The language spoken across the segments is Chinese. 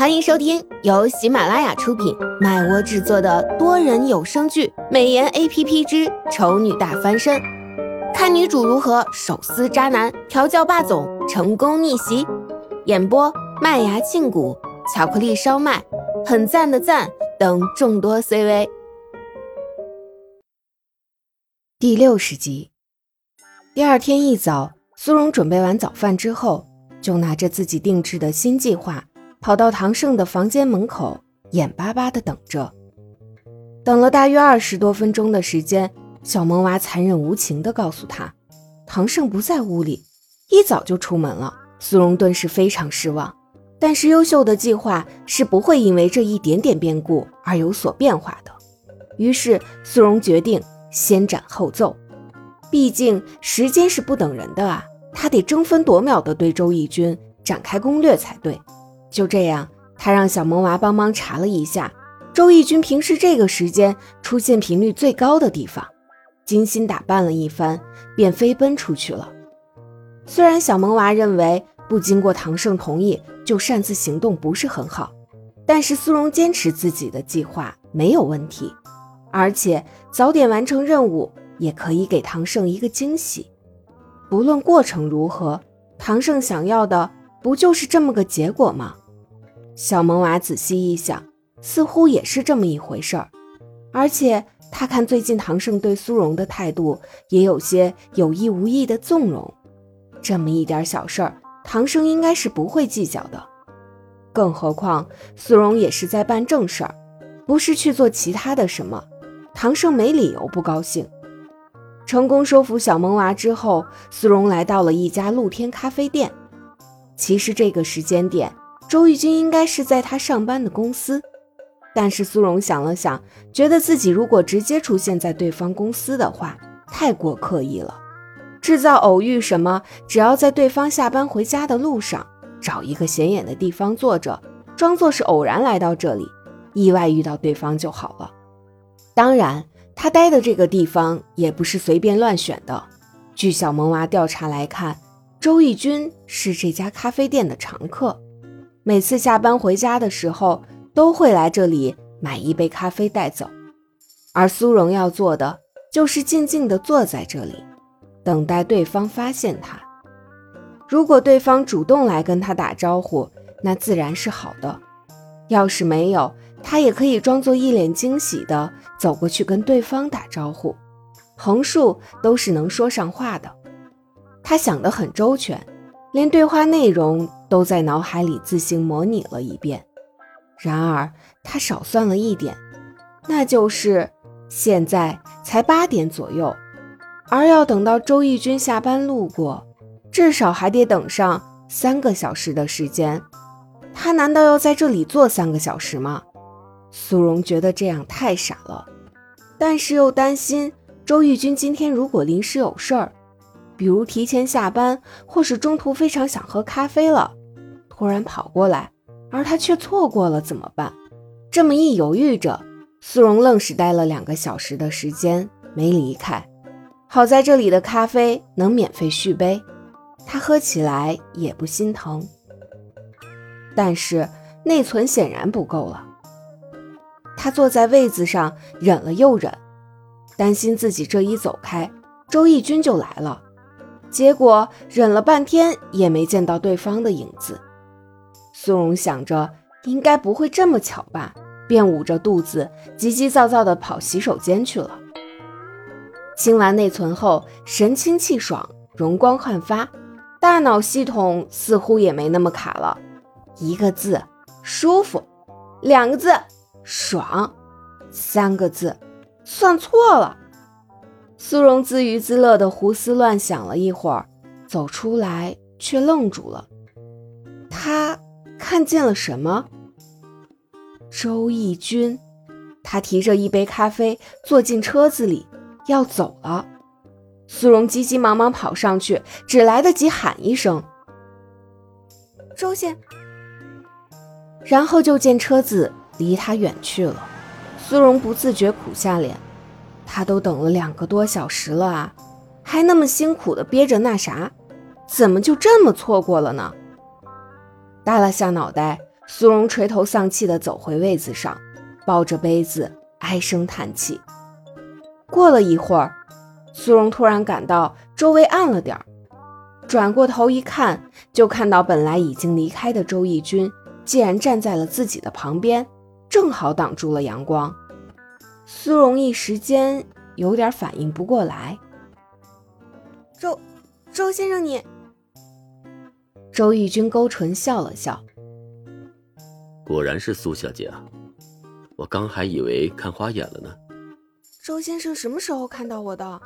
欢迎收听由喜马拉雅出品、麦窝制作的多人有声剧《美颜 A P P 之丑女大翻身》，看女主如何手撕渣男、调教霸总、成功逆袭。演播：麦芽庆谷、巧克力烧麦、很赞的赞等众多 C V。第六十集。第二天一早，苏荣准备完早饭之后，就拿着自己定制的新计划。跑到唐胜的房间门口，眼巴巴地等着。等了大约二十多分钟的时间，小萌娃残忍无情地告诉他，唐胜不在屋里，一早就出门了。苏荣顿时非常失望，但是优秀的计划是不会因为这一点点变故而有所变化的。于是苏荣决定先斩后奏，毕竟时间是不等人的啊，他得争分夺秒地对周轶君展开攻略才对。就这样，他让小萌娃帮忙查了一下周轶君平时这个时间出现频率最高的地方，精心打扮了一番，便飞奔出去了。虽然小萌娃认为不经过唐胜同意就擅自行动不是很好，但是苏荣坚持自己的计划没有问题，而且早点完成任务也可以给唐胜一个惊喜。不论过程如何，唐胜想要的不就是这么个结果吗？小萌娃仔细一想，似乎也是这么一回事儿。而且他看最近唐胜对苏荣的态度，也有些有意无意的纵容。这么一点小事儿，唐胜应该是不会计较的。更何况苏荣也是在办正事儿，不是去做其他的什么。唐胜没理由不高兴。成功说服小萌娃之后，苏荣来到了一家露天咖啡店。其实这个时间点。周轶君应该是在他上班的公司，但是苏荣想了想，觉得自己如果直接出现在对方公司的话，太过刻意了。制造偶遇什么，只要在对方下班回家的路上，找一个显眼的地方坐着，装作是偶然来到这里，意外遇到对方就好了。当然，他待的这个地方也不是随便乱选的。据小萌娃调查来看，周轶君是这家咖啡店的常客。每次下班回家的时候，都会来这里买一杯咖啡带走，而苏荣要做的就是静静地坐在这里，等待对方发现他。如果对方主动来跟他打招呼，那自然是好的；要是没有，他也可以装作一脸惊喜的走过去跟对方打招呼。横竖都是能说上话的，他想得很周全。连对话内容都在脑海里自行模拟了一遍，然而他少算了一点，那就是现在才八点左右，而要等到周轶君下班路过，至少还得等上三个小时的时间。他难道要在这里坐三个小时吗？苏荣觉得这样太傻了，但是又担心周轶君今天如果临时有事儿。比如提前下班，或是中途非常想喝咖啡了，突然跑过来，而他却错过了怎么办？这么一犹豫着，苏荣愣是待了两个小时的时间没离开。好在这里的咖啡能免费续杯，他喝起来也不心疼。但是内存显然不够了，他坐在位子上忍了又忍，担心自己这一走开，周轶君就来了。结果忍了半天也没见到对方的影子，苏荣想着应该不会这么巧吧，便捂着肚子急急躁躁地跑洗手间去了。清完内存后，神清气爽，容光焕发，大脑系统似乎也没那么卡了。一个字，舒服；两个字，爽；三个字，算错了。苏荣自娱自乐的胡思乱想了一会儿，走出来却愣住了。他看见了什么？周轶君。他提着一杯咖啡坐进车子里，要走了。苏荣急急忙忙跑上去，只来得及喊一声：“周先。”然后就见车子离他远去了。苏荣不自觉苦下脸。他都等了两个多小时了啊，还那么辛苦的憋着那啥，怎么就这么错过了呢？耷拉下脑袋，苏荣垂头丧气地走回位子上，抱着杯子唉声叹气。过了一会儿，苏荣突然感到周围暗了点儿，转过头一看，就看到本来已经离开的周轶君，竟然站在了自己的旁边，正好挡住了阳光。苏荣一时间有点反应不过来。周，周先生，你。周轶君勾唇笑了笑。果然是苏小姐啊，我刚还以为看花眼了呢。周先生什么时候看到我的？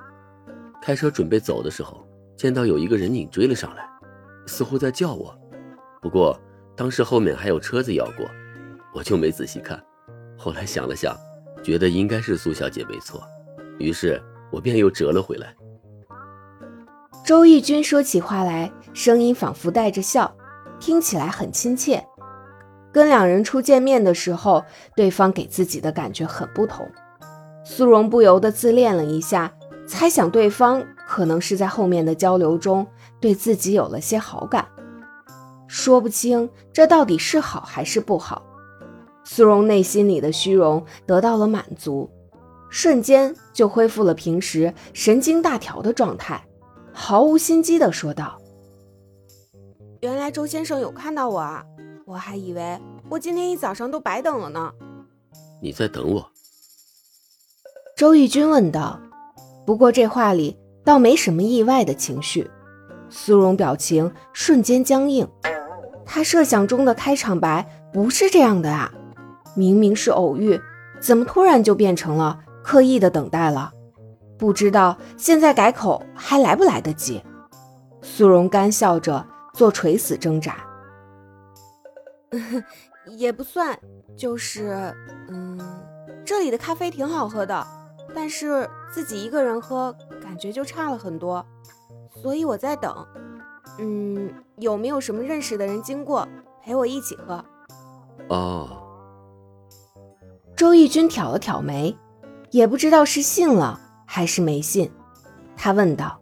开车准备走的时候，见到有一个人影追了上来，似乎在叫我。不过当时后面还有车子要过，我就没仔细看。后来想了想，觉得应该是苏小姐没错，于是我便又折了回来。周轶君说起话来，声音仿佛带着笑，听起来很亲切。跟两人初见面的时候，对方给自己的感觉很不同。苏荣不由得自恋了一下，猜想对方可能是在后面的交流中对自己有了些好感，说不清这到底是好还是不好。苏荣内心里的虚荣得到了满足，瞬间就恢复了平时神经大条的状态，毫无心机地说道：“原来周先生有看到我啊。”我还以为我今天一早上都白等了呢。你在等我？周轶君问道。不过这话里倒没什么意外的情绪。苏荣表情瞬间僵硬。他设想中的开场白不是这样的啊！明明是偶遇，怎么突然就变成了刻意的等待了？不知道现在改口还来不来得及？苏荣干笑着做垂死挣扎。也不算，就是，嗯，这里的咖啡挺好喝的，但是自己一个人喝感觉就差了很多，所以我在等，嗯，有没有什么认识的人经过陪我一起喝？哦，周轶君挑了挑眉，也不知道是信了还是没信，他问道：“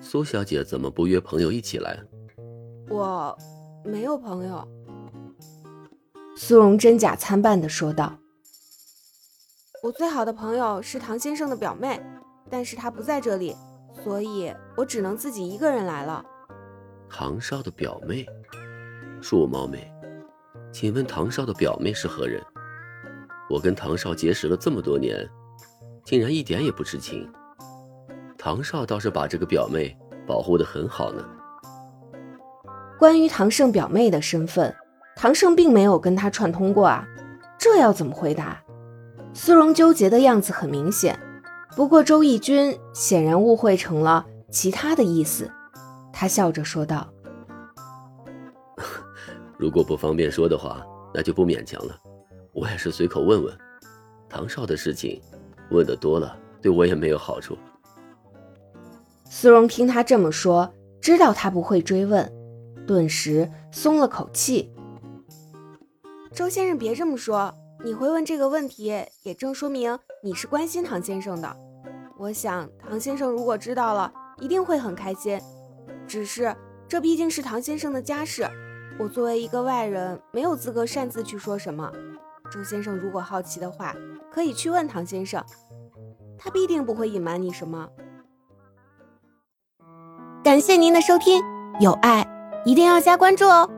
苏小姐怎么不约朋友一起来？”我。没有朋友，苏荣真假参半的说道：“我最好的朋友是唐先生的表妹，但是她不在这里，所以我只能自己一个人来了。”唐少的表妹，恕我冒昧，请问唐少的表妹是何人？我跟唐少结识了这么多年，竟然一点也不知情。唐少倒是把这个表妹保护的很好呢。关于唐胜表妹的身份，唐胜并没有跟他串通过啊，这要怎么回答？苏荣纠结的样子很明显，不过周义军显然误会成了其他的意思，他笑着说道：“如果不方便说的话，那就不勉强了。我也是随口问问，唐少的事情，问的多了对我也没有好处。”苏荣听他这么说，知道他不会追问。顿时松了口气。周先生，别这么说，你会问这个问题，也正说明你是关心唐先生的。我想，唐先生如果知道了，一定会很开心。只是，这毕竟是唐先生的家事，我作为一个外人，没有资格擅自去说什么。周先生如果好奇的话，可以去问唐先生，他必定不会隐瞒你什么。感谢您的收听，有爱。一定要加关注哦！